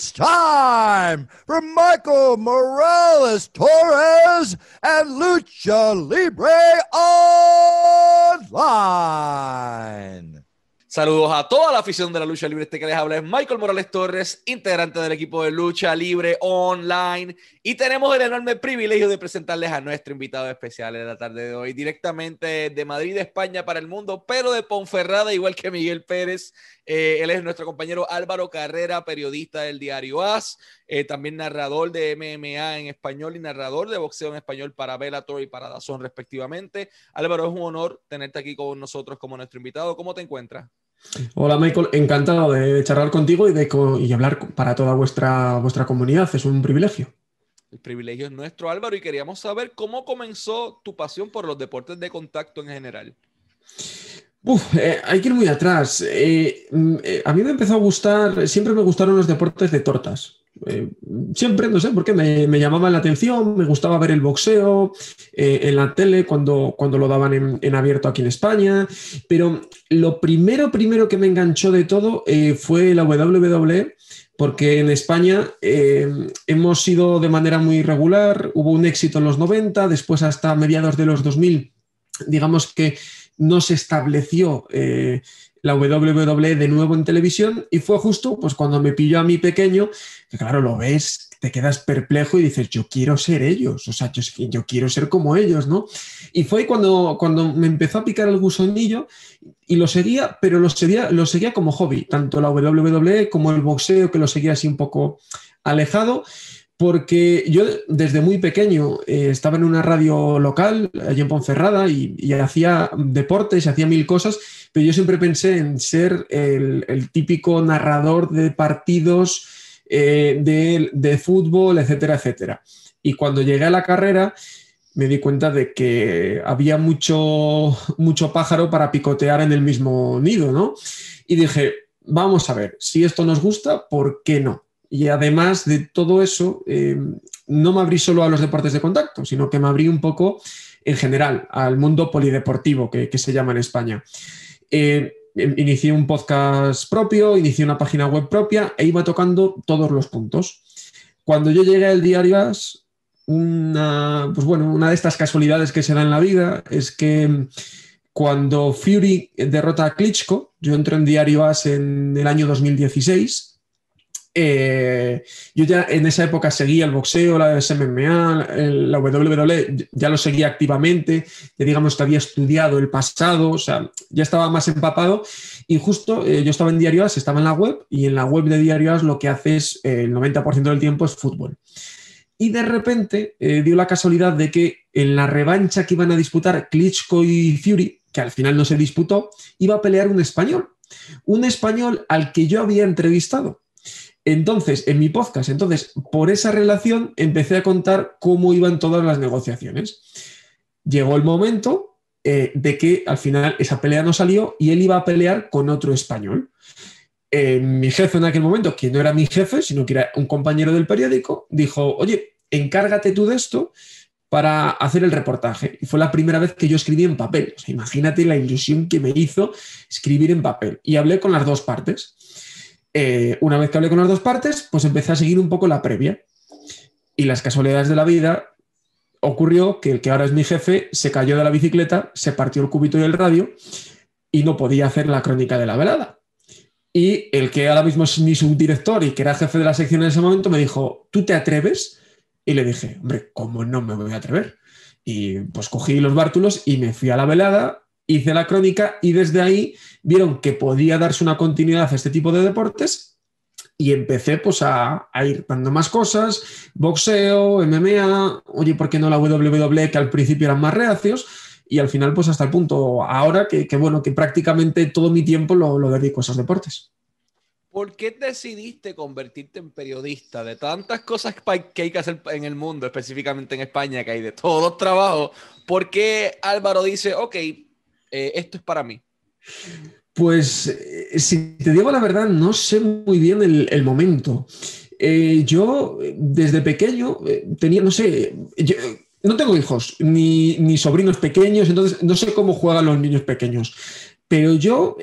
It's time for Michael Morales Torres and Lucha Libre Online. Saludos a toda la afición de la lucha libre. Este que les habla es Michael Morales Torres, integrante del equipo de lucha libre online. Y tenemos el enorme privilegio de presentarles a nuestro invitado especial en la tarde de hoy, directamente de Madrid, España para el mundo, pero de Ponferrada, igual que Miguel Pérez. Eh, él es nuestro compañero Álvaro Carrera, periodista del diario AS, eh, también narrador de MMA en español y narrador de boxeo en español para Bellator y para Dazón, respectivamente. Álvaro, es un honor tenerte aquí con nosotros como nuestro invitado. ¿Cómo te encuentras? Hola Michael, encantado de charlar contigo y de y hablar para toda vuestra, vuestra comunidad. Es un privilegio. El privilegio es nuestro, Álvaro, y queríamos saber cómo comenzó tu pasión por los deportes de contacto en general. Eh, hay que ir muy atrás. Eh, mm, eh, a mí me empezó a gustar, siempre me gustaron los deportes de tortas. siempre, no sé por qué, me, me, llamaban la atención, me gustaba ver el boxeo en la tele cuando, cuando lo daban en, abierto aquí en España, pero lo primero, primero que me enganchó de todo fue la WWE, porque en España hemos ido de manera muy regular, hubo un éxito en los 90, después hasta mediados de los 2000, digamos que no se estableció eh, la WWE de nuevo en televisión y fue justo pues cuando me pilló a mi pequeño, que claro, lo ves, te quedas perplejo y dices, yo quiero ser ellos, o sea, yo, yo quiero ser como ellos, ¿no? Y fue cuando, cuando me empezó a picar el gusanillo y lo seguía, pero lo seguía, lo seguía como hobby, tanto la WWE como el boxeo, que lo seguía así un poco alejado porque yo desde muy pequeño eh, estaba en una radio local, allí en Ponferrada, y, hacía deportes, hacía mil cosas, pero yo siempre pensé en ser el, típico narrador de partidos eh, de, fútbol, etcétera, etcétera. Y cuando llegué a la carrera, me di cuenta de que había mucho, mucho pájaro para picotear en el mismo nido, ¿no? Y dije, vamos a ver, si esto nos gusta, ¿por qué no? Y además de todo eso, eh, no me abrí solo a los deportes de contacto, sino que me abrí un poco en general al mundo polideportivo que, se llama en España. Eh, em, inicié un podcast propio, inicié una página web propia e iba tocando todos los puntos. Cuando yo llegué al diario AS, una, pues bueno, una de estas casualidades que se da en la vida es que cuando Fury derrota a Klitschko, yo entro en Diario As en el año 2016 eh, yo ya en esa época seguía el boxeo, la MMA, la WWE, ya lo seguía activamente, ya digamos que había estudiado el pasado, o sea, ya estaba más empapado y justo eh, yo estaba en Diario As, estaba en la web y en la web de Diario As lo que hace es eh, el 90% del tiempo es fútbol. Y de repente dio la casualidad de que en la revancha que iban a disputar Klitschko y Fury, que al final no se disputó, iba a pelear un español, un español al que yo había entrevistado. Entonces, en mi podcast, entonces, por esa relación empecé a contar cómo iban todas las negociaciones. Llegó el momento eh, de que al final esa pelea no salió y él iba a pelear con otro español. Eh, mi jefe en aquel momento, que no era mi jefe, sino que era un compañero del periódico, dijo, oye, encárgate tú de esto para hacer el reportaje. Y fue la primera vez que yo escribí en papel. imagínate la ilusión que me hizo escribir en papel. Y hablé con las dos partes. Eh, una vez que hablé con las dos partes, pues empecé a seguir un poco la previa. Y las casualidades de la vida ocurrió que el que ahora es mi jefe se cayó de la bicicleta, se partió el cubito y el radio y no podía hacer la crónica de la velada. Y el que ahora mismo es mi subdirector y que era jefe de la sección en ese momento me dijo, ¿tú te atreves? Y le dije, hombre, ¿cómo no me voy a atrever? Y pues cogí los bártulos y me fui a la velada hice la crónica y desde ahí vieron que podía darse una continuidad a este tipo de deportes y empecé pues a, ir dando más cosas, boxeo, MMA, oye, ¿por qué no la WWE que al principio eran más reacios? Y al final pues hasta el punto ahora que, bueno, que prácticamente todo mi tiempo lo, lo dedico a esos deportes. ¿Por qué decidiste convertirte en periodista de tantas cosas que hay que hacer en el mundo, específicamente en España, que hay de todos los trabajos? ¿Por qué Álvaro dice, ok, eh, esto es para mí? Pues, eh, si te digo la verdad, no sé muy bien el, momento. Eh, yo, desde pequeño, tenía, no sé, no tengo hijos ni, sobrinos pequeños, entonces no sé cómo juegan los niños pequeños. Pero yo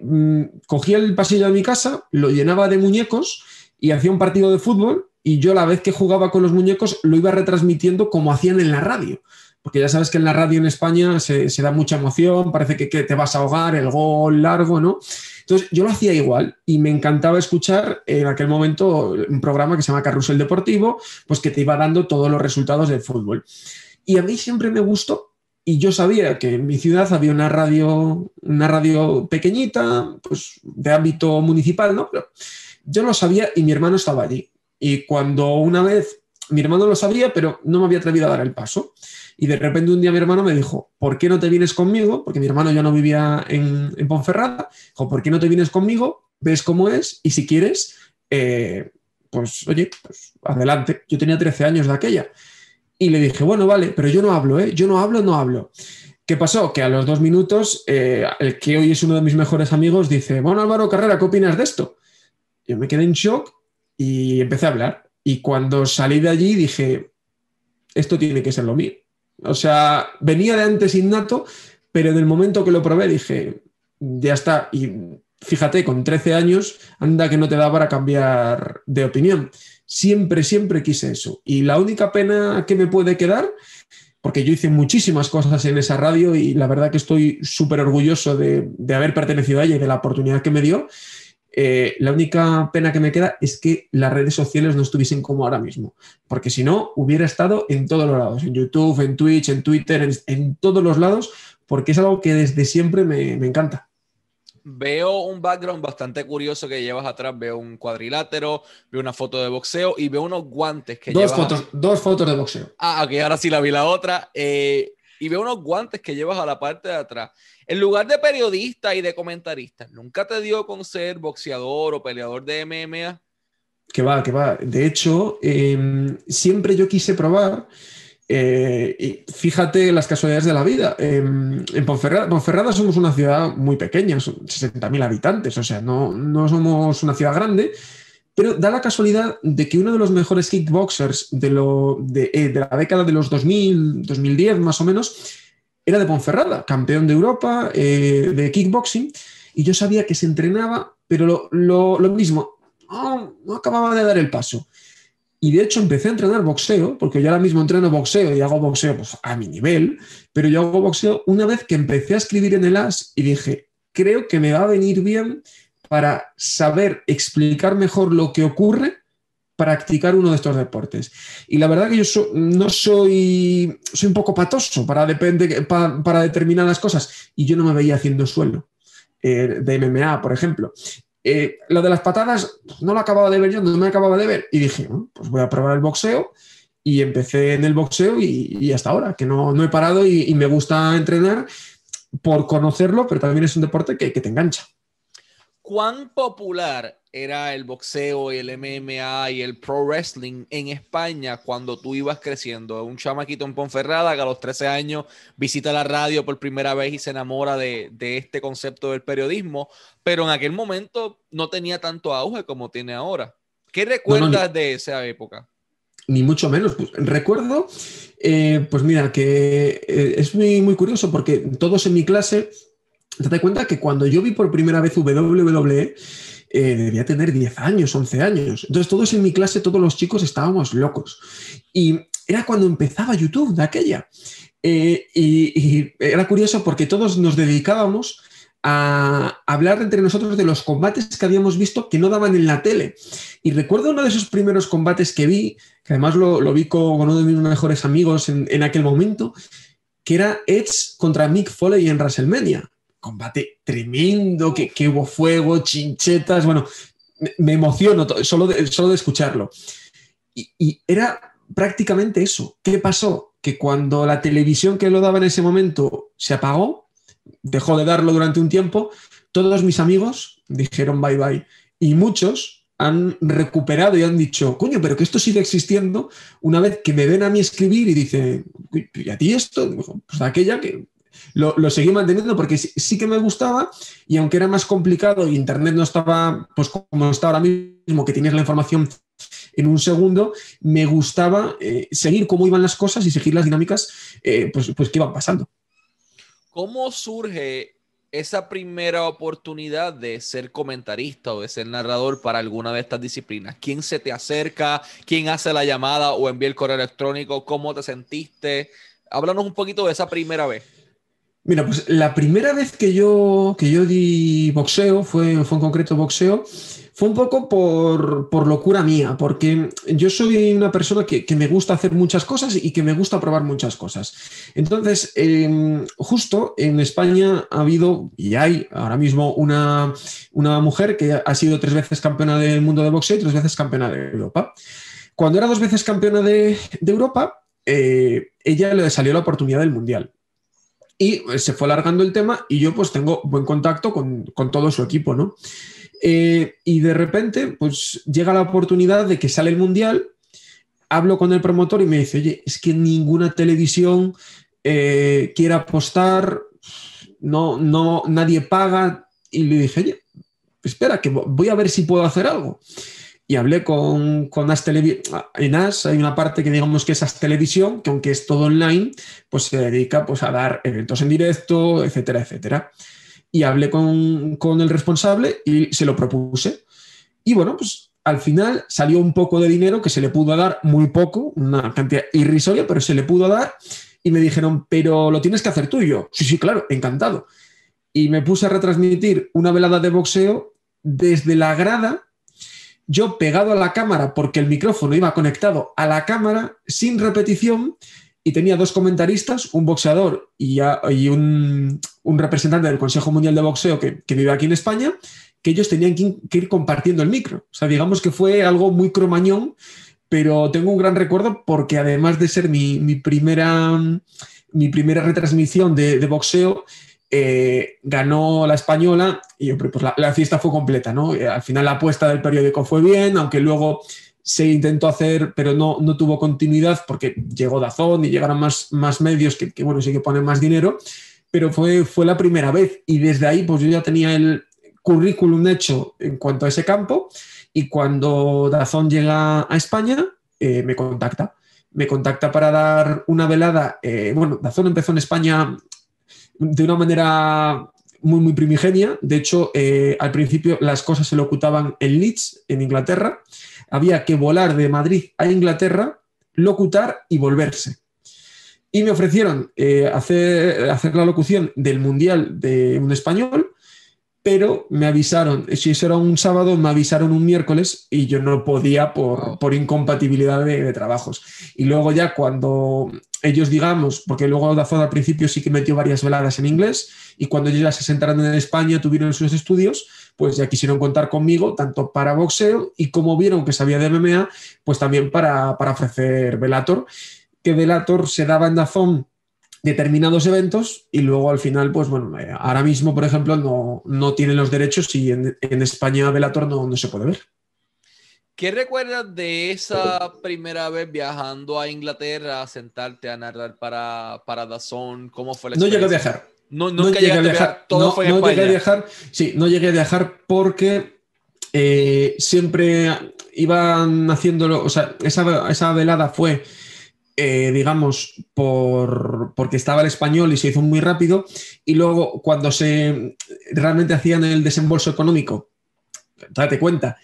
mm, cogía el pasillo de mi casa, lo llenaba de muñecos y hacía un partido de fútbol y yo la vez que jugaba con los muñecos lo iba retransmitiendo como hacían en la radio. Porque ya sabes que en la radio en España se, da mucha emoción, parece que, te vas a ahogar, el gol largo, ¿no? Entonces yo lo hacía igual y me encantaba escuchar en aquel momento un programa que se llama Carrusel Deportivo, pues que te iba dando todos los resultados del fútbol. Y a mí siempre me gustó y yo sabía que en mi ciudad había una radio, una radio pequeñita, pues de ámbito municipal, ¿no? Pero yo lo sabía y mi hermano estaba allí. Y cuando una vez, mi hermano lo sabía, pero no me había atrevido a dar el paso. Y de repente un día mi hermano me dijo, ¿por qué no te vienes conmigo? Porque mi hermano ya no vivía en, Ponferrada. Dijo, ¿por qué no te vienes conmigo? Ves cómo es y si quieres, eh, pues oye, pues adelante. Yo tenía 13 años de aquella. Y le dije, bueno, vale, pero yo no hablo, ¿eh? Yo no hablo, no hablo. ¿Qué pasó? Que a los dos minutos, eh, el que hoy es uno de mis mejores amigos dice, bueno, Álvaro Carrera, ¿qué opinas de esto? Yo me quedé en shock y empecé a hablar. Y cuando salí de allí dije, esto tiene que ser lo mío. O sea, venía de antes innato, pero en el momento que lo probé dije, ya está. Y fíjate, con 13 años, anda que no te da para cambiar de opinión. Siempre, siempre quise eso. Y la única pena que me puede quedar, porque yo hice muchísimas cosas en esa radio y la verdad que estoy súper orgulloso de, haber pertenecido a ella y de la oportunidad que me dio. Eh, la única pena que me queda es que las redes sociales no estuviesen como ahora mismo, porque si no, hubiera estado en todos los lados, en YouTube, en Twitch, en Twitter, en, todos los lados, porque es algo que desde siempre me encanta. Veo un background bastante curioso que llevas atrás. Veo un cuadrilátero, veo una foto de boxeo y veo unos guantes que dos Fotos, Dos fotos de boxeo. Ah, ok, ahora sí la vi la otra. Eh, y veo unos guantes que llevas a la parte de atrás. En lugar de periodista y de comentarista, ¿nunca te dio con ser boxeador o peleador de MMA? Que va, que va. De hecho, em, siempre yo quise probar eh, y fíjate las casualidades de la vida. en Ponferrada, somos una ciudad muy pequeña, son 60.000 habitantes, o sea, no, no, somos una ciudad grande, pero da la casualidad de que uno de los mejores kickboxers de, lo, de, eh, la década de los 2000, 2010 más o menos, era de Ponferrada, campeón de Europa eh, de kickboxing, y yo sabía que se entrenaba, pero lo, mismo, no acababa de dar el paso. Y de hecho empecé a entrenar boxeo, porque yo ahora mismo entreno boxeo y hago boxeo pues, a mi nivel, pero yo hago boxeo una vez que empecé a escribir en el AS y dije, creo que me va a venir bien para saber explicar mejor lo que ocurre practicar uno de estos deportes. Y la verdad que yo no soy, soy un poco patoso para, depende, para, determinadas cosas y yo no me veía haciendo suelo eh, de MMA, por ejemplo. Eh, lo de las patadas no lo acababa de ver yo, no me acababa de ver. Y dije, pues voy a probar el boxeo. Y empecé en el boxeo y, hasta ahora, que no, no he parado y, me gusta entrenar por conocerlo, pero también es un deporte que, que te engancha. ¿Cuán popular era el boxeo y el MMA y el pro wrestling en España cuando tú ibas creciendo. Un chamaquito en Ponferrada que a los 13 años visita la radio por primera vez y se enamora de, este concepto del periodismo, pero en aquel momento no tenía tanto auge como tiene ahora. ¿Qué recuerdas de esa época? Ni mucho menos. Pues, recuerdo, eh, pues mira, que eh, es muy, muy curioso porque todos en mi clase, te das cuenta que cuando yo vi por primera vez WWE, eh, debía tener 10 años, 11 años. Entonces todos en mi clase, todos los chicos estábamos locos. Y era cuando empezaba YouTube de aquella. Eh, y, era curioso porque todos nos dedicábamos a hablar entre nosotros de los combates que habíamos visto que no daban en la tele. Y recuerdo uno de esos primeros combates que vi, que además lo, vi con uno de mis mejores amigos en, en aquel momento, que era Edge contra Mick Foley en WrestleMania combate tremendo, que, hubo fuego, chinchetas, bueno, me, emociono solo de, solo de escucharlo. Y, era prácticamente eso. ¿Qué pasó? Que cuando la televisión que lo daba en ese momento se apagó, dejó de darlo durante un tiempo, todos mis amigos dijeron bye bye. Y muchos han recuperado y han dicho, coño, pero que esto sigue existiendo una vez que me ven a mí escribir y dicen, ¿y a ti esto? Pues aquella que lo, seguí manteniendo porque sí, que me gustaba y aunque era más complicado y Internet no estaba pues como está ahora mismo, que tienes la información en un segundo, me gustaba eh, seguir cómo iban las cosas y seguir las dinámicas eh, pues, pues que iban pasando. ¿Cómo surge esa primera oportunidad de ser comentarista o de ser narrador para alguna de estas disciplinas? ¿Quién se te acerca? ¿Quién hace la llamada o envía el correo electrónico? ¿Cómo te sentiste? Háblanos un poquito de esa primera vez. Mira, pues la primera vez que yo, que yo di boxeo, fue, fue en concreto boxeo, fue un poco por, locura mía, porque yo soy una persona que, me gusta hacer muchas cosas y que me gusta probar muchas cosas. Entonces, em, justo en España ha habido y hay ahora mismo una, mujer que ha sido tres veces campeona del mundo de boxeo y tres veces campeona de Europa. Cuando era dos veces campeona de, Europa, eh, ella le salió la oportunidad del Mundial. Y se fue alargando el tema y yo pues tengo buen contacto con, todo su equipo, ¿no? Eh, y de repente pues llega la oportunidad de que sale el Mundial, hablo con el promotor y me dice, oye, es que ninguna televisión eh, quiere apostar, no, no, nadie paga. Y le dije, oye, espera, que voy a ver si puedo hacer algo y hablé con, con As En As hay una parte que digamos que es As Televisión, que aunque es todo online, pues se dedica pues, a dar eventos en directo, etcétera, etcétera. Y hablé con, con el responsable y se lo propuse. Y bueno, pues al final salió un poco de dinero que se le pudo dar, muy poco, una cantidad irrisoria, pero se le pudo dar. Y me dijeron, pero lo tienes que hacer tú y yo. Sí, sí, claro, encantado. Y me puse a retransmitir una velada de boxeo desde la grada yo pegado a la cámara porque el micrófono iba conectado a la cámara sin repetición y tenía dos comentaristas, un boxeador y, un, representante del Consejo Mundial de Boxeo que, vive aquí en España, que ellos tenían que, ir compartiendo el micro. O sea, digamos que fue algo muy cromañón, pero tengo un gran recuerdo porque además de ser mi, primera, mi primera retransmisión de, de boxeo, eh, ganó la española y pues la, fiesta fue completa, ¿no? Eh, al final la apuesta del periódico fue bien, aunque luego se intentó hacer, pero no, no tuvo continuidad porque llegó Dazón y llegaron más, más medios que, bueno, sí que ponen más dinero, pero fue, fue la primera vez y desde ahí pues yo ya tenía el currículum hecho en cuanto a ese campo y cuando Dazón llega a España eh, me contacta me contacta para dar una velada. bueno, Dazón empezó en España de una manera muy, muy primigenia. De hecho, eh, al principio las cosas se locutaban en Leeds, en Inglaterra. Había que volar de Madrid a Inglaterra, locutar y volverse. Y me ofrecieron eh, hacer, hacer la locución del Mundial de un español pero me avisaron, si eso era un sábado, me avisaron un miércoles y yo no podía por, incompatibilidad de, trabajos. Y luego ya cuando ellos, digamos, porque luego Dazón al principio sí que metió varias veladas en inglés y cuando ellos ya se sentaron en España, tuvieron sus estudios, pues ya quisieron contar conmigo, tanto para boxeo y como vieron que sabía de MMA, pues también para, para ofrecer Velator, que Velator se daba en Dazón determinados eventos y luego al final, pues bueno, eh, ahora mismo, por ejemplo, no, no tienen los derechos y en, España Velator no, no se puede ver. ¿Qué recuerdas de esa primera vez viajando a Inglaterra a sentarte a narrar para, para Dazón? ¿Cómo fue la No llegué a viajar. No, llegué a viajar. Todo fue en no llegué a viajar. Sí, no llegué a viajar porque eh, siempre iban haciéndolo. O sea, esa, esa velada fue eh, digamos, por, porque estaba el español y se hizo muy rápido, y luego cuando se realmente hacían el desembolso económico, date cuenta,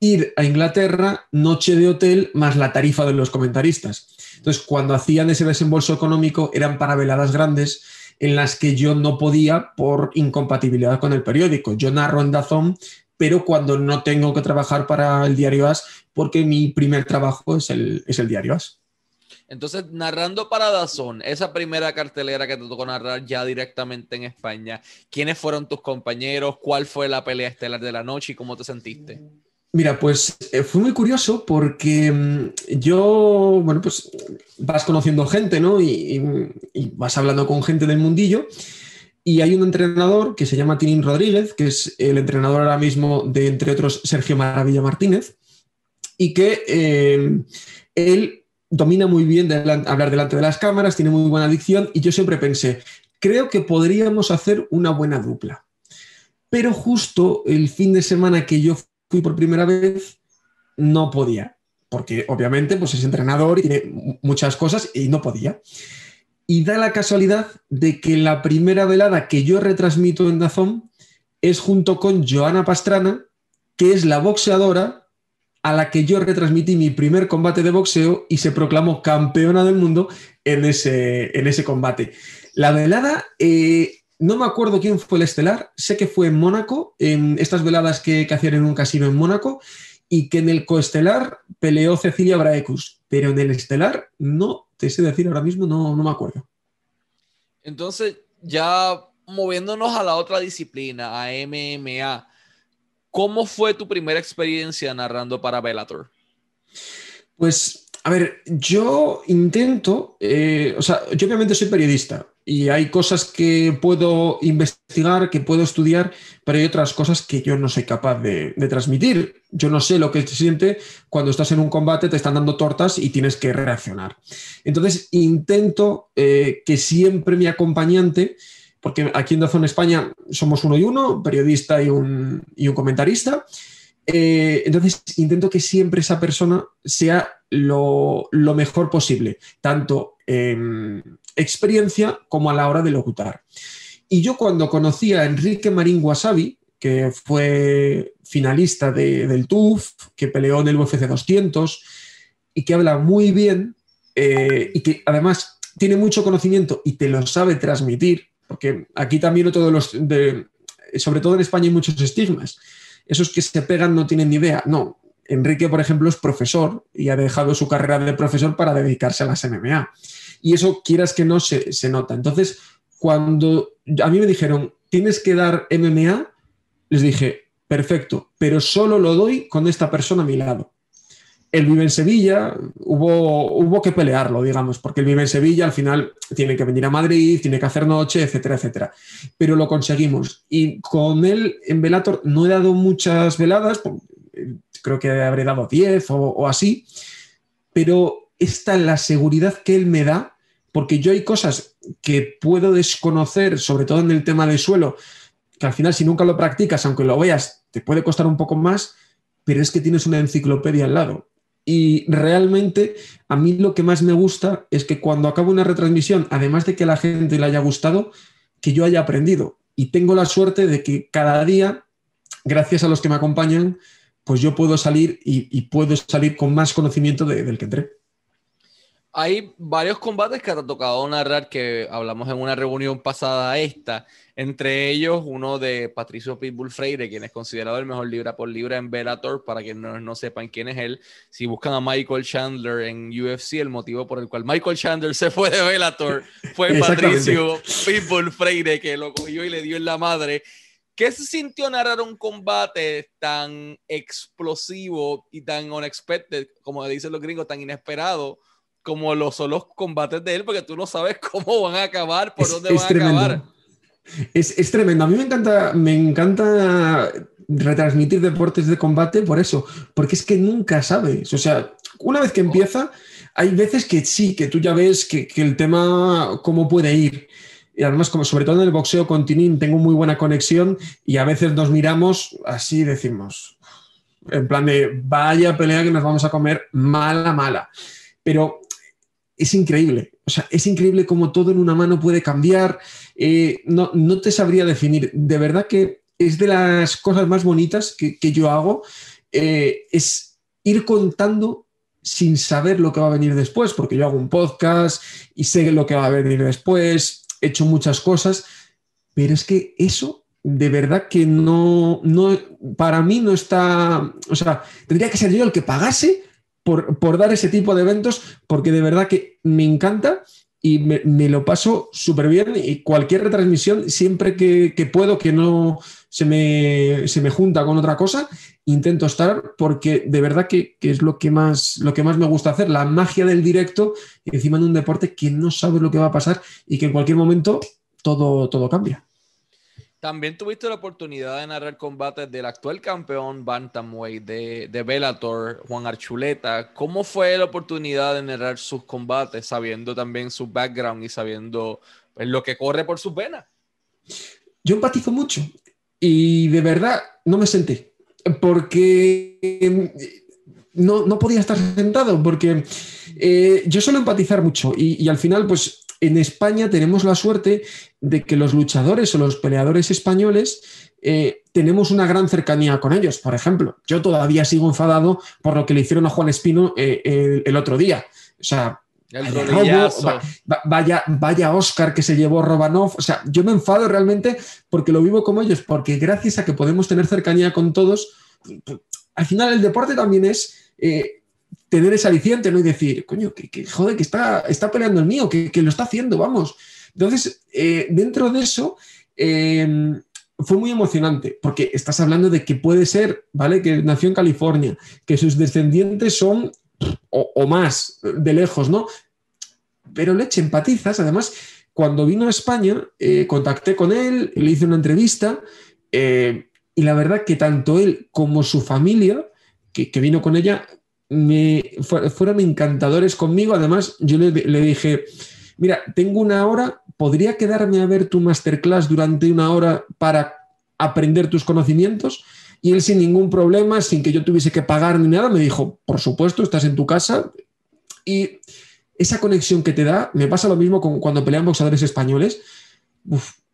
ir a Inglaterra, noche de hotel más la tarifa de los comentaristas. Entonces, cuando hacían ese desembolso económico, eran para veladas grandes en las que yo no podía por incompatibilidad con el periódico. Yo narro en Dazón, pero cuando no tengo que trabajar para el diario AS, porque mi primer trabajo es el, es el diario AS. Entonces, narrando para Dazón, esa primera cartelera que te tocó narrar ya directamente en España, ¿quiénes fueron tus compañeros? ¿Cuál fue la pelea estelar de la noche y cómo te sentiste? Mira, pues eh, fue muy curioso porque mm, yo, bueno, pues vas conociendo gente, ¿no? Y, vas hablando con gente del mundillo. Y hay un entrenador que se llama Tinín Rodríguez, que es el entrenador ahora mismo de, entre otros, Sergio Maravilla Martínez, y que eh, él domina muy bien hablar delante de las cámaras, tiene muy buena dicción y yo siempre pensé, creo que podríamos hacer una buena dupla. Pero justo el fin de semana que yo fui por primera vez, no podía, porque obviamente pues es entrenador y tiene muchas cosas y no podía. Y da la casualidad de que la primera velada que yo retransmito en Dazón es junto con Joana Pastrana, que es la boxeadora a la que yo retransmití mi primer combate de boxeo y se proclamó campeona del mundo en ese, en ese combate. La velada, eh, no me acuerdo quién fue el estelar, sé que fue en Mónaco, en estas veladas que, que hacían en un casino en Mónaco, y que en el coestelar peleó Cecilia Braecus, pero en el estelar no te sé decir ahora mismo, no, no me acuerdo. Entonces, ya moviéndonos a la otra disciplina, a MMA, ¿cómo fue tu primera experiencia narrando para Bellator? Pues, a ver, yo intento, eh, o sea, yo obviamente soy periodista y hay cosas que puedo investigar, que puedo estudiar, pero hay otras cosas que yo no soy capaz de, transmitir. Yo no sé lo que se siente cuando estás en un combate, te están dando tortas y tienes que reaccionar. Entonces intento eh, que siempre mi acompañante, porque aquí en Dazón España somos uno y uno, periodista y un, comentarista, eh, entonces intento que siempre esa persona sea lo, lo mejor posible, tanto en experiencia como a la hora de locutar. Y yo cuando conocí a Enrique Marín Wasabi, que fue finalista del TUF, que peleó en el UFC 200 y que habla muy bien eh, y que además tiene mucho conocimiento y te lo sabe transmitir, porque aquí también todos los, sobre todo en España hay muchos estigmas. Esos que se pegan no tienen ni idea. No, Enrique, por ejemplo, es profesor y ha dejado su carrera de profesor para dedicarse a las MMA. Y eso, quieras que no, se, se nota. Entonces, cuando a mí me dijeron, tienes que dar MMA, les dije, perfecto, pero solo lo doy con esta persona a mi lado. Él vive en Sevilla, hubo, que pelearlo, digamos, porque él vive en Sevilla, al final tiene que venir a Madrid, tiene que hacer noche, etcétera, etcétera. Pero lo conseguimos. Y con él en Velator no he dado muchas veladas, creo que habré dado 10 o, o así, pero esta la seguridad que él me da porque yo hay cosas que puedo desconocer, sobre todo en el tema de suelo, que al final si nunca lo practicas, aunque lo veas, te puede costar un poco más, pero es que tienes una enciclopedia al lado. Y realmente a mí lo que más me gusta es que cuando acabo una retransmisión, además de que a la gente le haya gustado, que yo haya aprendido. Y tengo la suerte de que cada día, gracias a los que me acompañan, pues yo puedo salir y, puedo salir con más conocimiento del que entré. Hay varios combates que te ha tocado narrar que hablamos en una reunión pasada esta, entre ellos uno de Patricio Pitbull Freire, quien es considerado el mejor libra por libra en Bellator, para quienes no, no, sepan quién es él. Si buscan a Michael Chandler en UFC, el motivo por el cual Michael Chandler se fue de Bellator fue Patricio Pitbull Freire, que lo cogió y le dio en la madre. ¿Qué se sintió narrar un combate tan explosivo y tan unexpected, como dicen los gringos, tan inesperado? Como lo son los combates de él, porque tú no sabes cómo van a acabar, por dónde van a acabar. Es, es, tremendo. A mí me encanta, me encanta retransmitir deportes de combate por eso, porque es que nunca sabes. O sea, una vez que empieza, hay veces que sí, que tú ya ves que, que el tema, cómo puede ir. Y además, como sobre todo en el boxeo con Tinin, tengo muy buena conexión y a veces nos miramos así decimos, en plan de vaya pelea que nos vamos a comer mala, mala. Pero es increíble. O sea, es increíble cómo todo en una mano puede cambiar. Eh, no, te sabría definir. De verdad que es de las cosas más bonitas que, yo hago. Eh, es ir contando sin saber lo que va a venir después, porque yo hago un podcast y sé lo que va a venir después, he hecho muchas cosas, pero es que eso de verdad que no, no, para mí no está, o sea, tendría que ser yo el que pagase por, dar ese tipo de eventos, porque de verdad que me encanta y me, lo paso súper bien y cualquier retransmisión, siempre que, puedo, que no se me, se me, junta con otra cosa, intento estar porque de verdad que, es lo que, más, lo que más me gusta hacer, la magia del directo encima de un deporte que no sabes lo que va a pasar y que en cualquier momento todo, todo cambia. También tuviste la oportunidad de narrar combates del actual campeón Bantamweight de, de Bellator, Juan Archuleta. ¿Cómo fue la oportunidad de narrar sus combates, sabiendo también su background y sabiendo pues, lo que corre por sus venas? Yo empatizo mucho y de verdad no me senté porque em, no, no podía estar sentado porque eh, yo suelo empatizar mucho y, y al final pues en España tenemos la suerte de que los luchadores o los peleadores españoles eh, tenemos una gran cercanía con ellos. Por ejemplo, yo todavía sigo enfadado por lo que le hicieron a Juan Espino eh, el, el, otro día. O sea, El vaya, robo, va, va, vaya, vaya, Oscar que se llevó Robanov. O sea, yo me enfado realmente porque lo vivo como ellos, porque gracias a que podemos tener cercanía con todos, al final el deporte también es eh, tener ese aliciente, ¿no? Y decir, coño, que, que joder, que está, está peleando el mío, que, que lo está haciendo, vamos. Entonces, eh, dentro de eso, eh, fue muy emocionante, porque estás hablando de que puede ser, ¿vale? Que nació en California, que sus descendientes son o, o, más de lejos, ¿no? Pero leche, empatizas. Además, cuando vino a España, eh, contacté con él, le hice una entrevista eh, y la verdad que tanto él como su familia, que, que vino con ella, me, fueron encantadores conmigo. Además, yo le, dije, mira, tengo una hora, ¿podría quedarme a ver tu masterclass durante una hora para aprender tus conocimientos? Y él sin ningún problema, sin que yo tuviese que pagar ni nada, me dijo, por supuesto, estás en tu casa. Y esa conexión que te da, me pasa lo mismo con cuando pelean boxadores españoles.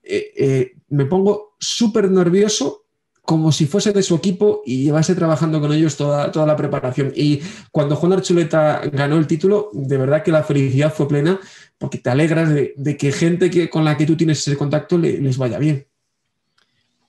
Eh, eh, me pongo súper nervioso como si fuese de su equipo y llevase trabajando con ellos toda, toda la preparación. Y cuando Juan Archuleta ganó el título, de verdad que la felicidad fue plena porque te alegras de, que gente que, con la que tú tienes ese contacto le, les vaya bien.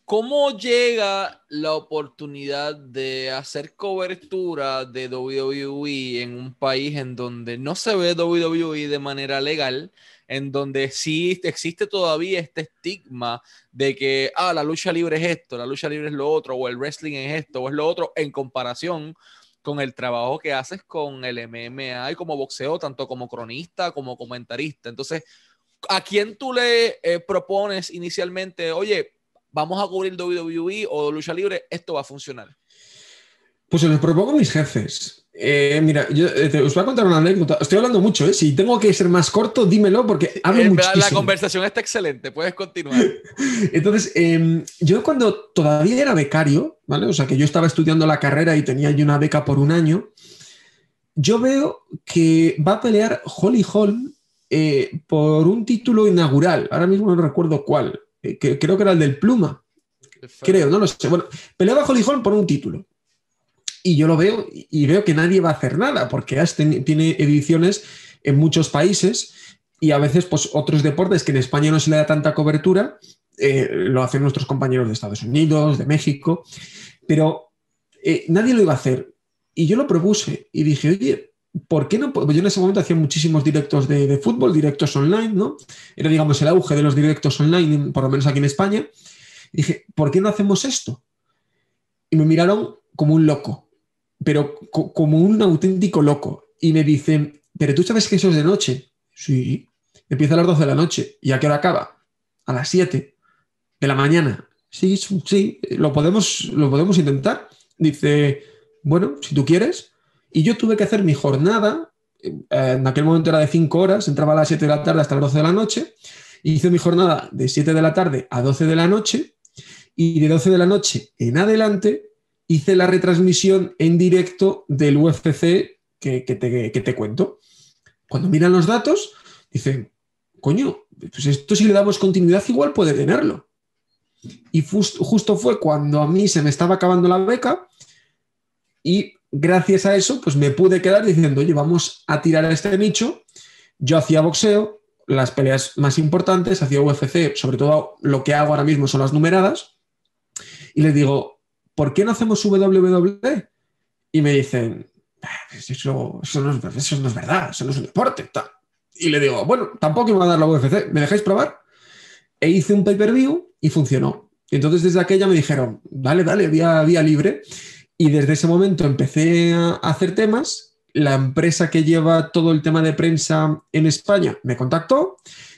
¿Cómo llega la oportunidad de hacer cobertura de WWE en un país en donde no se ve WWE de manera legal, en donde sí existe todavía este estigma de que, ah, la lucha libre es esto, la lucha libre es lo otro, o el wrestling es esto, o es lo otro, en comparación con el trabajo que haces con el MMA y como boxeo, tanto como cronista como comentarista? Entonces, ¿a quién tú le eh, propones inicialmente, oye, vamos a cubrir WWE o lucha libre, esto va a funcionar? Pues se los propongo a mis jefes. Eh, mira, yo eh, te, os voy a contar una anécdota. Estoy hablando mucho, ¿eh? Si tengo que ser más corto, dímelo porque hablo eh, muchísimo. La conversación está excelente, puedes continuar. Entonces, eh, yo cuando todavía era becario, ¿vale? O sea, que yo estaba estudiando la carrera y tenía yo una beca por un año, yo veo que va a pelear Holly Holm eh, por un título inaugural. Ahora mismo no recuerdo cuál. Que, creo que era el del Pluma. Creo, no lo sé. Bueno, peleaba Holly Holm por un título. Y yo lo veo y veo que nadie va a hacer nada, porque Ash tiene ediciones en muchos países y a veces pues, otros deportes que en España no se le da tanta cobertura, eh, lo hacen nuestros compañeros de Estados Unidos, de México, pero eh, nadie lo iba a hacer. Y yo lo propuse y dije, oye, ¿por qué no? Yo en ese momento hacía muchísimos directos de, fútbol, directos online, ¿no? Era, digamos, el auge de los directos online, por lo menos aquí en España. Dije, ¿por qué no hacemos esto? Y me miraron como un loco pero co como un auténtico loco. Y me dicen, pero tú sabes que eso es de noche. Sí, empieza a las 12 de la noche. ¿Y a qué hora acaba? A las 7 de la mañana. Sí, sí, lo podemos, lo podemos intentar. Dice, bueno, si tú quieres. Y yo tuve que hacer mi jornada, en aquel momento era de 5 horas, entraba a las 7 de la tarde hasta las 12 de la noche. Hice mi jornada de 7 de la tarde a 12 de la noche. Y de 12 de la noche en adelante hice la retransmisión en directo del UFC que, te, cuento. Cuando miran los datos, dicen, coño, pues esto si le damos continuidad igual puede tenerlo. Y just, justo fue cuando a mí se me estaba acabando la beca y gracias a eso pues me pude quedar diciendo, oye, vamos a tirar a este nicho. Yo hacía boxeo, las peleas más importantes, hacía UFC, sobre todo lo que hago ahora mismo son las numeradas. Y les digo, ¿por qué no hacemos WWE? Y me dicen, eso, eso, no, es, eso no, es, verdad, eso no es un deporte. Tal. Y le digo, bueno, tampoco va a dar la UFC, ¿me dejáis probar? E hice un pay-per-view y funcionó. Y entonces desde aquella me dijeron, dale, dale, vía, vía libre. Y desde ese momento empecé a hacer temas. La empresa que lleva todo el tema de prensa en España me contactó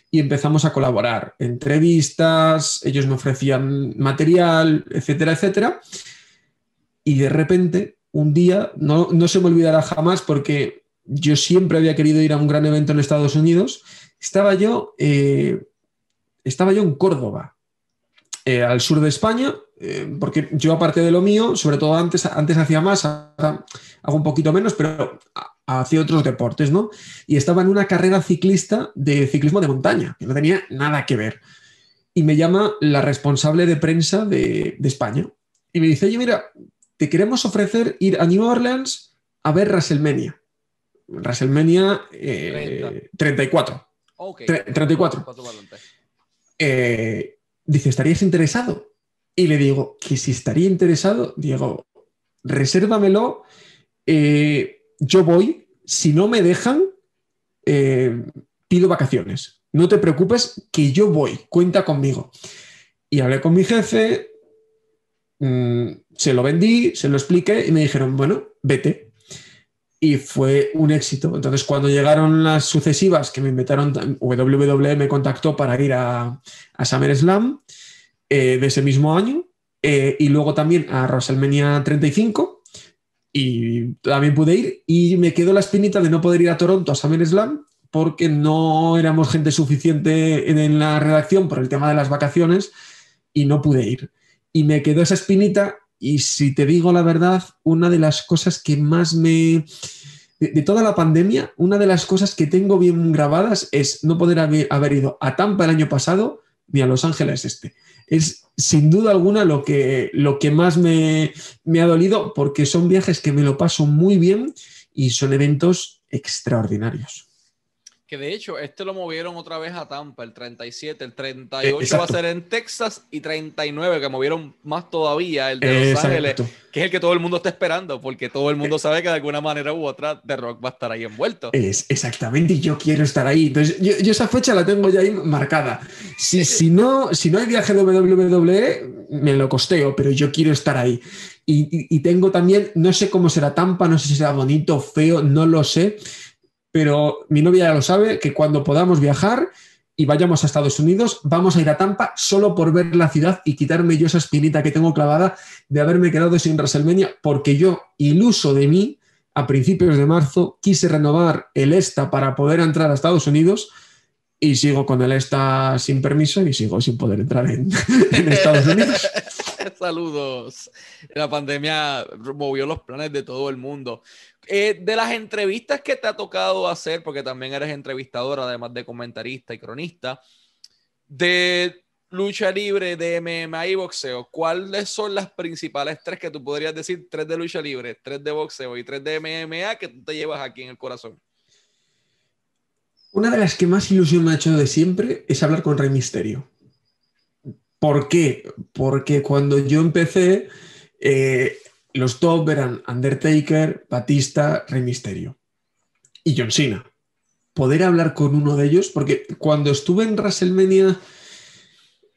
y empezamos a colaborar. Entrevistas, ellos me ofrecían material, etcétera, etcétera. Y de repente, un día, no, no se me olvidará jamás porque yo siempre había querido ir a un gran evento en Estados Unidos, estaba yo, eh, estaba yo en Córdoba, eh, al sur de España, eh, porque yo aparte de lo mío, sobre todo antes, antes hacía más, hago un poquito menos, pero hacía otros deportes, ¿no? Y estaba en una carrera ciclista de ciclismo de montaña, que no tenía nada que ver. Y me llama la responsable de prensa de, de España y me dice, oye, mira, te queremos ofrecer ir a New Orleans a ver WrestleMania. WrestleMania eh, 34. Ok. Tre- 34. Paso para adelante. Eh, dice, ¿estarías interesado? Y le digo, que si estaría interesado, Diego, resérvamelo, eh, yo voy, si no me dejan, eh, pido vacaciones. No te preocupes, que yo voy, cuenta conmigo. Y hablé con mi jefe, mm, se lo vendí, se lo expliqué y me dijeron, bueno, vete. Y fue un éxito. Entonces, cuando llegaron las sucesivas que me invitaron, WWE me contactó para ir a, a SummerSlam eh, de ese mismo año eh, y luego también a WrestleMania 35 y también pude ir y me quedó la espinita de no poder ir a Toronto a SummerSlam porque no éramos gente suficiente en, en la redacción por el tema de las vacaciones y no pude ir. Y me quedó esa espinita y si te digo la verdad, una de las cosas que más me... De, toda la pandemia, una de las cosas que tengo bien grabadas es no poder haber, haber ido a Tampa el año pasado ni a Los Ángeles este. Es sin duda alguna lo que, lo que más me, me ha dolido porque son viajes que me lo paso muy bien y son eventos extraordinarios. Que de hecho, este lo movieron otra vez a Tampa, el 37, el 38 va a exacto. ser en Texas y 39, que movieron más todavía el de Los Ángeles, Exacto. que es el que todo el mundo está esperando, porque todo el mundo sabe que de alguna manera u otra The Rock va a estar ahí envuelto. Es exactamente, y yo quiero estar ahí. Entonces, yo, yo esa fecha la tengo ya ahí marcada. Si, si, no, si no hay viaje de WWE, me lo costeo, pero yo quiero estar ahí. Y, y- y tengo también, no sé cómo será Tampa, no sé si será bonito, feo, no lo sé, pero mi novia ya lo sabe, que cuando podamos viajar y vayamos a Estados Unidos, vamos a ir a Tampa solo por ver la ciudad y quitarme yo esa espinita que tengo clavada de haberme quedado sin WrestleMania, porque yo, iluso de mí, a principios de marzo quise renovar el ESTA para poder entrar a Estados Unidos y sigo con el ESTA sin permiso y sigo sin poder entrar en, en Estados Unidos. Saludos. La pandemia movió los planes de todo el mundo. Eh, de las entrevistas que te ha tocado hacer, porque también eres entrevistadora, además de comentarista y cronista, de lucha libre, de MMA y boxeo, ¿cuáles son las principales tres que tú podrías decir? Tres de lucha libre, tres de boxeo y tres de MMA que te llevas aquí en el corazón. Una de las que más ilusión me ha hecho de siempre es hablar con Rey Misterio. ¿Por qué? Porque cuando yo empecé, eh, los top eran Undertaker, Batista, Rey Misterio y John Cena. Poder hablar con uno de ellos, porque cuando estuve en WrestleMania,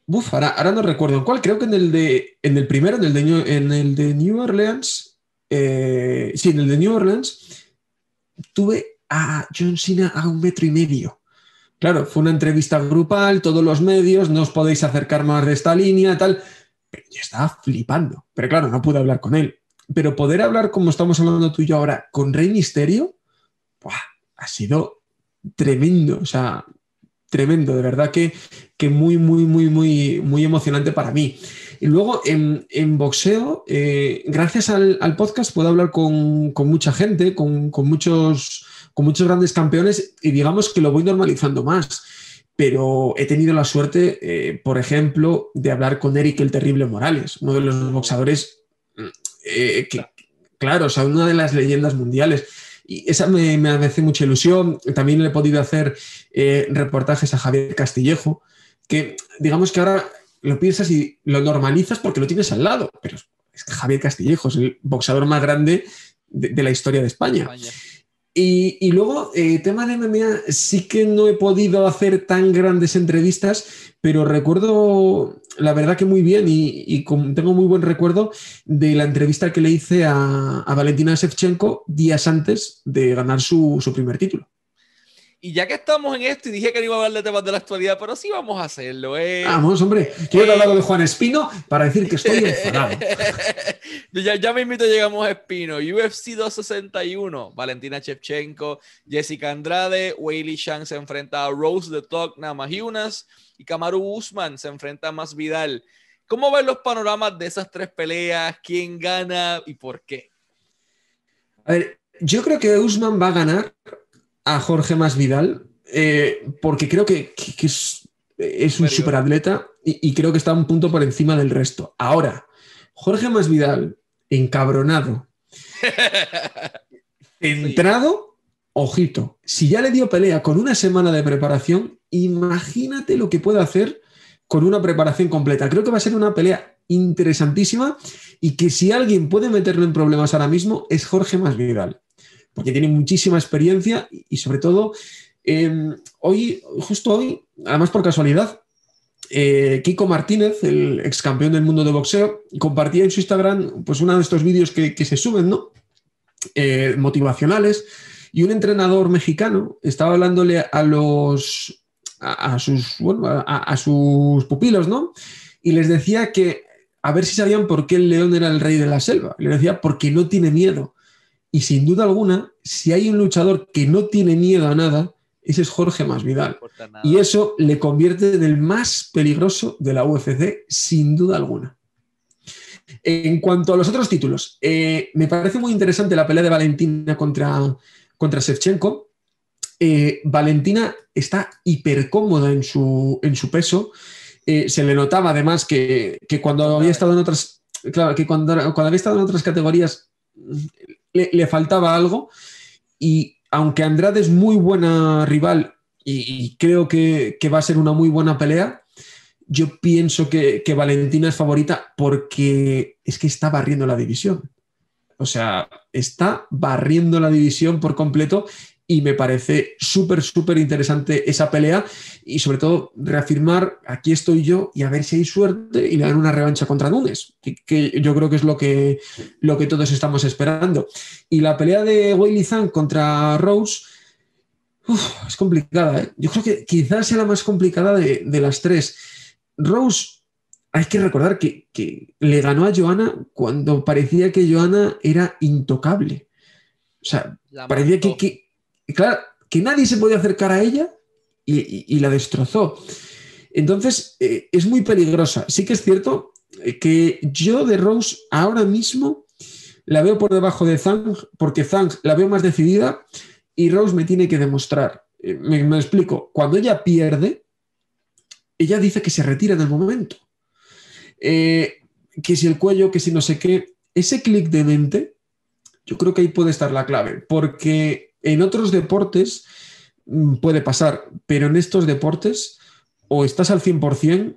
uf, ahora, no recuerdo en cuál, creo que en el de, en el primero, en el de, New- en el de New Orleans, eh, sí, en el de New Orleans, tuve a John Cena a un metro y medio. Claro, fue una entrevista grupal, todos los medios, no os podéis acercar más de esta línea, tal. Pero yo estaba flipando. Pero claro, no pude hablar con él. Pero poder hablar como estamos hablando tú y yo ahora con Rey Misterio, ¡buah! ha sido tremendo. O sea, tremendo. De verdad que, que muy, muy, muy, muy, muy emocionante para mí. Y luego en, en boxeo, eh, gracias al, al podcast puedo hablar con, con mucha gente, con, con muchos con muchos grandes campeones y digamos que lo voy normalizando más. Pero he tenido la suerte, eh, por ejemplo, de hablar con Eric el Terrible Morales, uno de los boxadores eh, que, claro, o sea, una de las leyendas mundiales. Y esa me, hace mucha ilusión. También le he podido hacer eh, reportajes a Javier Castillejo, que digamos que ahora lo piensas y lo normalizas porque lo tienes al lado. Pero es Javier Castillejo es el boxeador más grande de, de la historia de España. España. Y, luego, eh, tema de MMA, sí que no he podido hacer tan grandes entrevistas, pero recuerdo, la verdad que muy bien y, tengo muy buen recuerdo de la entrevista que le hice a, Valentina Shevchenko días antes de ganar su primer título. Y ya que estamos en esto, y dije que no iba a hablar de temas de la actualidad, pero sí vamos a hacerlo. Eh. Vamos, hombre, quiero Eh. hablar de Juan Espino para decir que estoy enfadado. ya, ya me invito, llegamos a Espino. UFC 261. Valentina Shevchenko, Jessica Andrade, Weili Shang se enfrenta a Rose the Talk Namajunas y Kamaru Usman se enfrenta a Masvidal. ¿Cómo ven los panoramas de esas tres peleas? ¿Quién gana y por qué? A ver, yo creo que Usman va a ganar a Jorge Masvidal eh, porque creo que, que- que es, es un superatleta y, y creo que está un punto por encima del resto. Ahora, Jorge Masvidal, encabronado, centrado, ojito, si ya le dio pelea con una semana de preparación, imagínate lo que puede hacer con una preparación completa. Creo que va a ser una pelea interesantísima y que si alguien puede meterlo en problemas ahora mismo es Jorge Masvidal, porque tiene muchísima experiencia y sobre todo eh, hoy, justo hoy, además por casualidad, eh, Kiko Martínez, el ex campeón del mundo de boxeo, compartía en su Instagram pues uno de estos vídeos que, se suben, ¿no? Eh, motivacionales y un entrenador mexicano estaba hablándole a los a, sus bueno, a sus pupilos, ¿no? Y les decía que a ver si sabían por qué el león era el rey de la selva. Le decía porque no tiene miedo. Y sin duda alguna, si hay un luchador que no tiene miedo a nada, ese es Jorge Masvidal. Y eso le convierte en el más peligroso de la UFC, sin duda alguna. En cuanto a los otros títulos, eh, me parece muy interesante la pelea de Valentina contra, contra Shevchenko. Eh, Valentina está hiper cómoda en su, en su peso. Eh, se le notaba además que, que cuando había estado en otras. Claro, que cuando, cuando había estado en otras categorías le, faltaba algo. Y aunque Andrade es muy buena rival y, y creo que, que va a ser una muy buena pelea, yo pienso que, que Valentina es favorita porque es que está barriendo la división. O sea, está barriendo la división por completo y me parece súper, súper interesante esa pelea y sobre todo reafirmar aquí estoy yo y a ver si hay suerte y le dan una revancha contra Nunes, que, que yo creo que es lo que, lo que todos estamos esperando. Y la pelea de Weili Zhang contra Rose uf, es complicada. ¿eh? Yo creo que quizás sea la más complicada de, de las tres. Rose, hay que recordar que, que le ganó a Johanna cuando parecía que Johanna era intocable. O sea, La parecía que. Claro, que nadie se podía acercar a ella y, la destrozó. Entonces, eh, es muy peligrosa. Sí que es cierto eh, que yo de Rose ahora mismo la veo por debajo de Zhang, porque Zhang la veo más decidida y Rose me tiene que demostrar. Eh, me, explico. Cuando ella pierde, ella dice que se retira en el momento. Que si el cuello, que si no sé qué. Ese clic de mente, yo creo que ahí puede estar la clave, porque en otros deportes mm, puede pasar, pero en estos deportes o estás al 100%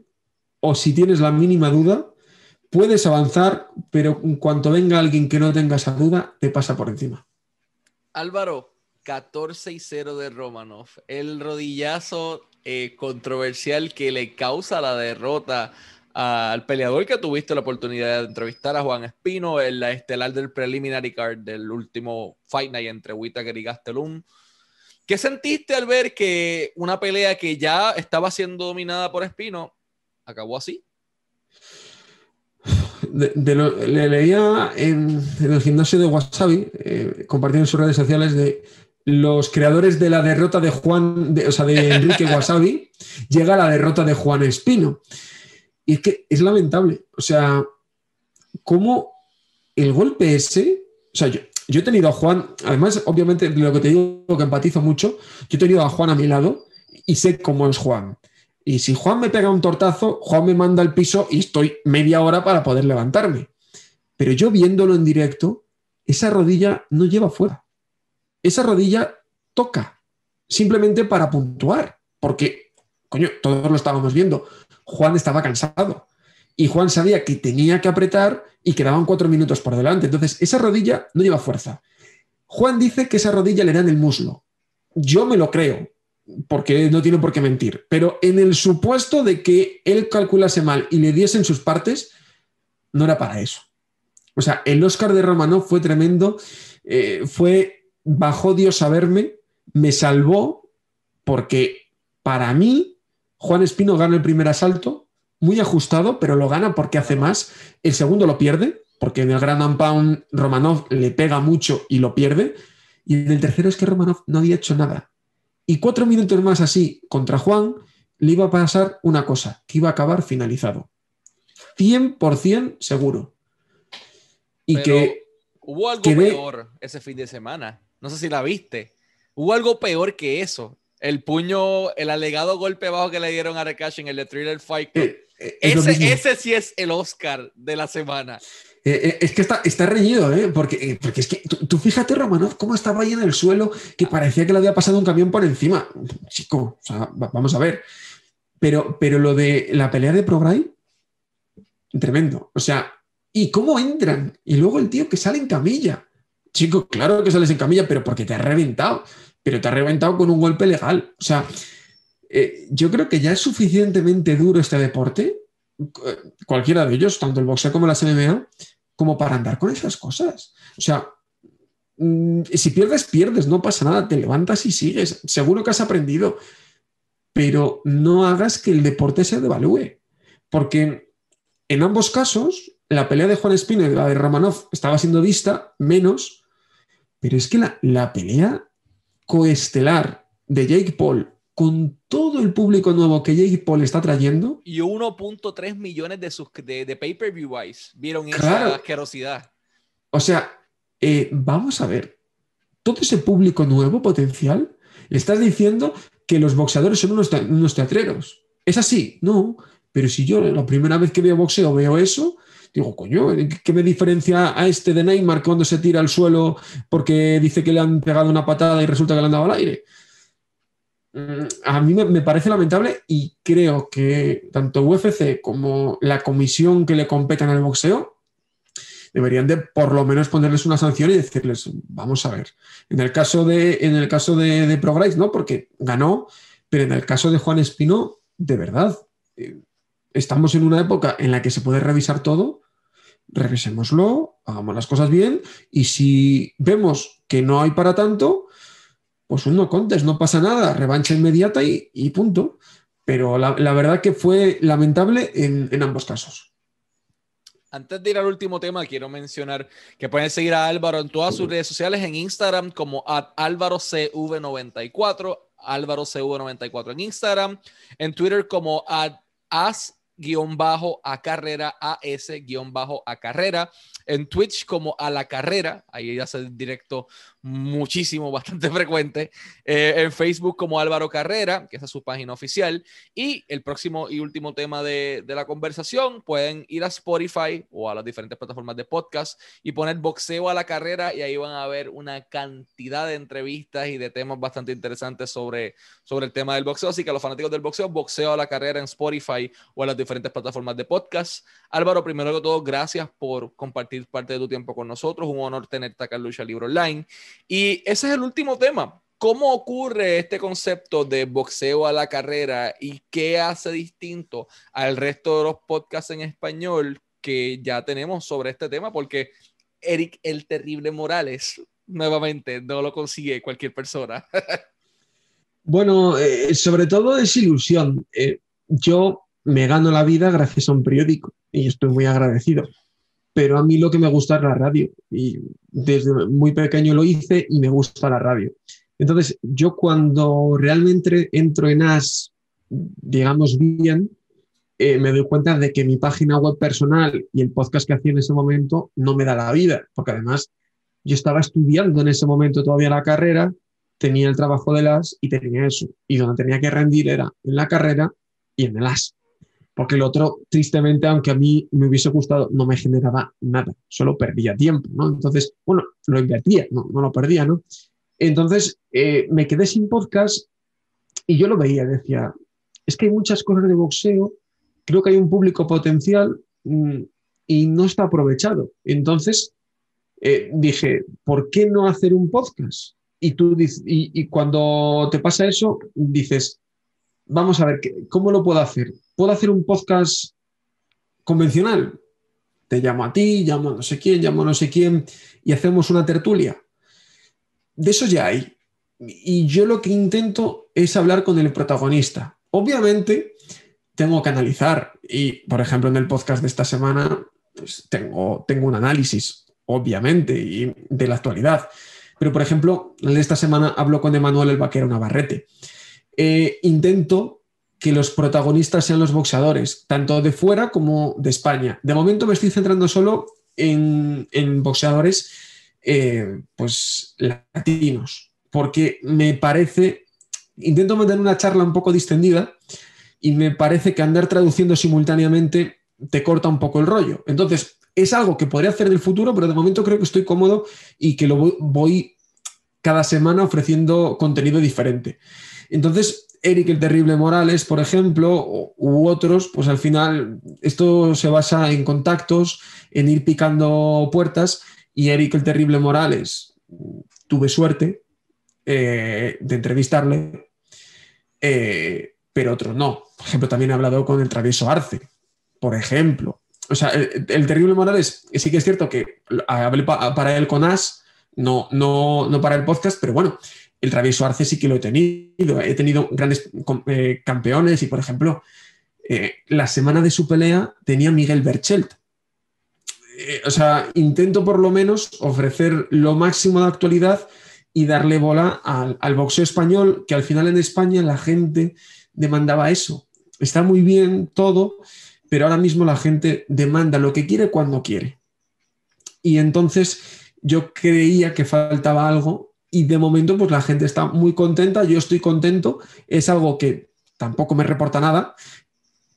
o si tienes la mínima duda, puedes avanzar, pero en cuanto venga alguien que no tenga esa duda, te pasa por encima. Álvaro, 14 y 0 de Romanov. El rodillazo eh, controversial que le causa la derrota al peleador que tuviste la oportunidad de entrevistar a Juan Espino en la estelar del preliminary card del último Fight Night entre Whittaker y Gastelum. ¿Qué sentiste al ver que una pelea que ya estaba siendo dominada por Espino acabó así? De- de lo- le leía en, en el gimnasio de Wasabi, eh, compartiendo en sus redes sociales, de los creadores de la derrota de Juan, de- o sea, de Enrique Wasabi, llega la derrota de Juan Espino. Y es que es lamentable. O sea, cómo el golpe ese. O sea, yo, yo he tenido a Juan, además, obviamente, lo que te digo que empatizo mucho, yo he tenido a Juan a mi lado y sé cómo es Juan. Y si Juan me pega un tortazo, Juan me manda al piso y estoy media hora para poder levantarme. Pero yo viéndolo en directo, esa rodilla no lleva fuera. Esa rodilla toca, simplemente para puntuar. Porque, coño, todos lo estábamos viendo. Juan estaba cansado. Y Juan sabía que tenía que apretar y quedaban cuatro minutos por delante. Entonces, esa rodilla no lleva fuerza. Juan dice que esa rodilla le da en el muslo. Yo me lo creo, porque no tiene por qué mentir. Pero en el supuesto de que él calculase mal y le diesen sus partes, no era para eso. O sea, el Oscar de Romanov fue tremendo. eh, fue, bajó Dios a verme, me salvó, porque para mí, Juan Espino gana el primer asalto, muy ajustado, pero lo gana porque hace más. El segundo lo pierde, porque en el Grand and Pound Romanov le pega mucho y lo pierde. Y en el tercero es que Romanov no había hecho nada. Y cuatro minutos más así contra Juan, le iba a pasar una cosa, que iba a acabar finalizado. 100% seguro. Y Pero que Hubo algo peor ese fin de semana. No sé si la viste. Hubo algo peor que eso. El puño, el alegado golpe bajo que le dieron a Rekash en el de Thriller Fight Club. eh, eh, es ese, ese sí es el Oscar de la semana. Eh, eh, es que está, está reñido, ¿eh? Porque, eh, porque es que tú, tú fíjate, Romanov, cómo estaba ahí en el suelo, que parecía que le había pasado un camión por encima. Chico, o sea, va- vamos a ver. Pero, pero lo de la pelea de Progray, tremendo. O sea, ¿y cómo entran? Y luego el tío que sale en camilla. Chico, claro que sales en camilla, pero porque te ha reventado. Pero te ha reventado con un golpe legal. O sea, eh, yo creo que ya es suficientemente duro este deporte, eh, cualquiera de ellos, tanto el boxeo como las MMA, como para andar con esas cosas. O sea, mm, si pierdes, pierdes, no pasa nada, te levantas y sigues. Seguro que has aprendido, pero no hagas que el deporte se devalúe. Porque en ambos casos, la pelea de Juan Espino y la de Romanov estaba siendo vista menos, pero es que la, la pelea coestelar de Jake Paul con todo el público nuevo que Jake Paul está trayendo, Y 1.3 millones de, de, de pay-per-view wise vieron Claro. esa asquerosidad. O sea, eh, vamos a ver, todo ese público nuevo potencial, le estás diciendo que los boxeadores son unos, unos teatreros. ¿Es así? No, pero si yo la primera vez que veo boxeo veo eso, digo, coño, ¿qué, me diferencia a este de Neymar cuando se tira al suelo porque dice que le han pegado una patada y resulta que le han dado al aire? Mm, A mí me, parece lamentable y creo que tanto UFC como la comisión que le compete en el boxeo deberían de por lo menos ponerles una sanción y decirles, vamos a ver, en el caso de, en el caso de Prograis, ¿no? Porque ganó, pero en el caso de Juan Espino, de verdad, eh, estamos en una época en la que se puede revisar todo, revisémoslo, hagamos las cosas bien y si vemos que no hay para tanto, pues un no contes, no pasa nada, revancha inmediata y, punto. Pero la, la verdad que fue lamentable en, en ambos casos. Antes de ir al último tema, quiero mencionar que pueden seguir a Álvaro en todas sus redes sociales, en Instagram como álvarocv94, álvarocv94 en Instagram, en Twitter como as a carrera, as a carrera, en Twitch como a la carrera, ahí hace directo muchísimo, bastante frecuente, eh, en Facebook como Álvaro Carrera, que es su página oficial, y el próximo y último tema de, de la conversación, pueden ir a Spotify o a las diferentes plataformas de podcast y poner boxeo a la carrera y ahí van a ver una cantidad de entrevistas y de temas bastante interesantes sobre, sobre el tema del boxeo. Así que a los fanáticos del boxeo, boxeo a la carrera en Spotify o en las diferentes plataformas de podcast. Álvaro, primero que todo, gracias por compartir parte de tu tiempo con nosotros. Un honor tenerte acá en Lucha Libre Online. Y ese es el último tema. ¿Cómo ocurre este concepto de boxeo a la carrera y qué hace distinto al resto de los podcasts en español que ya tenemos sobre este tema? Porque Eric el Terrible Morales, nuevamente, no lo consigue cualquier persona. Bueno, eh, sobre todo es ilusión. Eh, yo me gano la vida gracias a un periódico y estoy muy agradecido. Pero a mí lo que me gusta es la radio y desde muy pequeño lo hice y me gusta la radio. Entonces, yo cuando realmente entro en AS, digamos bien, eh, me doy cuenta de que mi página web personal y el podcast que hacía en ese momento no me da la vida, porque además yo estaba estudiando en ese momento todavía la carrera, tenía el trabajo de las y tenía eso. Y donde tenía que rendir era en la carrera y en el AS. Porque el otro, tristemente, aunque a mí me hubiese gustado, no me generaba nada, solo perdía tiempo, ¿no? Entonces, bueno, lo invertía, no, no lo perdía, ¿no? Entonces, eh, me quedé sin podcast y yo lo veía, decía, es que hay muchas cosas de boxeo, creo que hay un público potencial mmm, y no está aprovechado. Entonces, eh, dije, ¿por qué no hacer un podcast? Y, tú, y, y cuando te pasa eso, dices, vamos a ver, ¿cómo lo puedo hacer? ¿Puedo hacer un podcast convencional? Te llamo a ti, llamo a no sé quién, llamo a no sé quién y hacemos una tertulia. De eso ya hay. Y yo lo que intento es hablar con el protagonista. Obviamente, tengo que analizar. Y, por ejemplo, en el podcast de esta semana, pues tengo, un análisis, obviamente, y de la actualidad. Pero, por ejemplo, esta semana hablo con Emanuel el Vaquero Navarrete. Eh, intento que los protagonistas sean los boxeadores, tanto de fuera como de España. De momento me estoy centrando solo en, boxeadores eh, pues latinos, porque me parece, intento mantener una charla un poco distendida y me parece que andar traduciendo simultáneamente te corta un poco el rollo. Entonces, es algo que podría hacer en el futuro, pero de momento creo que estoy cómodo y que lo voy cada semana ofreciendo contenido diferente. Entonces, Eric el Terrible Morales, por ejemplo, u otros, pues al final esto se basa en contactos, en ir picando puertas y Eric el Terrible Morales, tuve suerte eh, de entrevistarle, eh, pero otros no. Por ejemplo, también he hablado con el travieso Arce, por ejemplo. O sea, el, Terrible Morales sí que es cierto que hablé para él con As, no, no, no para el podcast, pero bueno, el travieso Arce sí que lo he tenido. He tenido grandes eh, campeones y, por ejemplo, eh, la semana de su pelea tenía Miguel Berchelt. Eh, o sea, intento por lo menos ofrecer lo máximo de actualidad y darle bola al, al, boxeo español, que al final en España la gente demandaba eso. Está muy bien todo, pero ahora mismo la gente demanda lo que quiere cuando quiere. Y entonces yo creía que faltaba algo y de momento pues la gente está muy contenta, yo estoy contento, es algo que tampoco me reporta nada,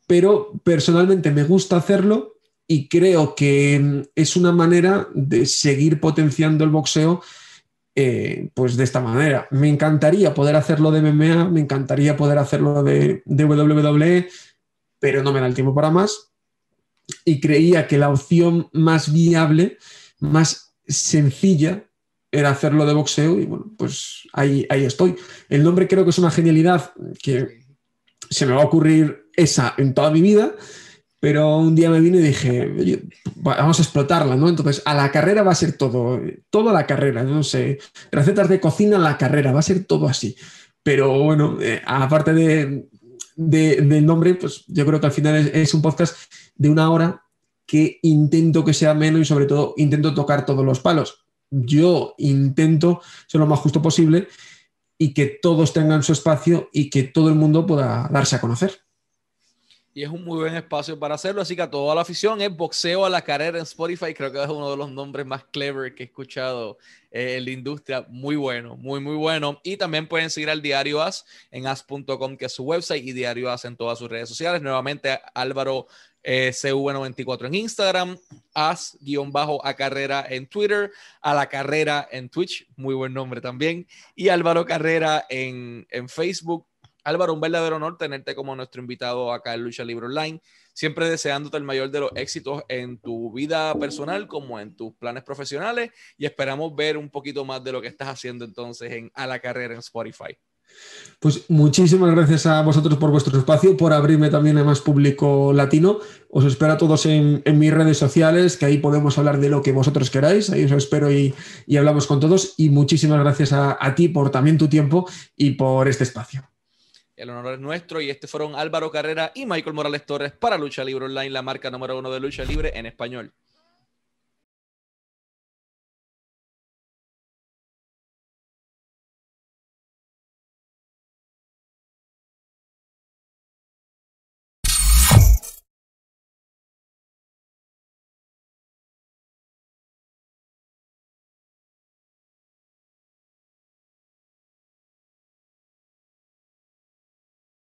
pero personalmente me gusta hacerlo y creo que mm, es una manera de seguir potenciando el boxeo eh, pues de esta manera. Me encantaría poder hacerlo de MMA, me encantaría poder hacerlo de, de WWE, pero no me da el tiempo para más. Y creía que la opción más viable, más sencilla, era hacerlo de boxeo y bueno, pues ahí, ahí estoy. El nombre creo que es una genialidad que se me va a ocurrir esa en toda mi vida, pero un día me vine y dije, vamos a explotarla, ¿no? Entonces, a la carrera va a ser todo, toda la carrera, no sé, recetas de cocina a la carrera, va a ser todo así. Pero bueno, eh, aparte de, del nombre, pues yo creo que al final es, es un podcast de una hora que intento que sea menos y sobre todo intento tocar todos los palos yo intento ser lo más justo posible y que todos tengan su espacio y que todo el mundo pueda darse a conocer. Y es un muy buen espacio para hacerlo, así que a toda la afición es Boxeo a la Carrera en Spotify, creo que es uno de los nombres más clever que he escuchado eh, en la industria, muy bueno, muy, muy bueno. Y también pueden seguir al Diario As en as.com, que es su website, y Diario As en todas sus redes sociales. Nuevamente, Álvaro eh, CV94 en Instagram, as-a carrera en Twitter, a la carrera en Twitch, muy buen nombre también, y Álvaro Carrera en, en Facebook. Álvaro, un verdadero honor tenerte como nuestro invitado acá en Lucha Libre Online. Siempre deseándote el mayor de los éxitos en tu vida personal como en tus planes profesionales y esperamos ver un poquito más de lo que estás haciendo entonces en A la Carrera en Spotify. Pues muchísimas gracias a vosotros por vuestro espacio, por abrirme también a más público latino. Os espero a todos en, mis redes sociales, que ahí podemos hablar de lo que vosotros queráis. Ahí os espero y, hablamos con todos. Y muchísimas gracias a, a ti por también tu tiempo y por este espacio. El honor es nuestro y este fueron Álvaro Carrera y Michael Morales Torres para Lucha Libre Online, la marca número uno de lucha libre en español.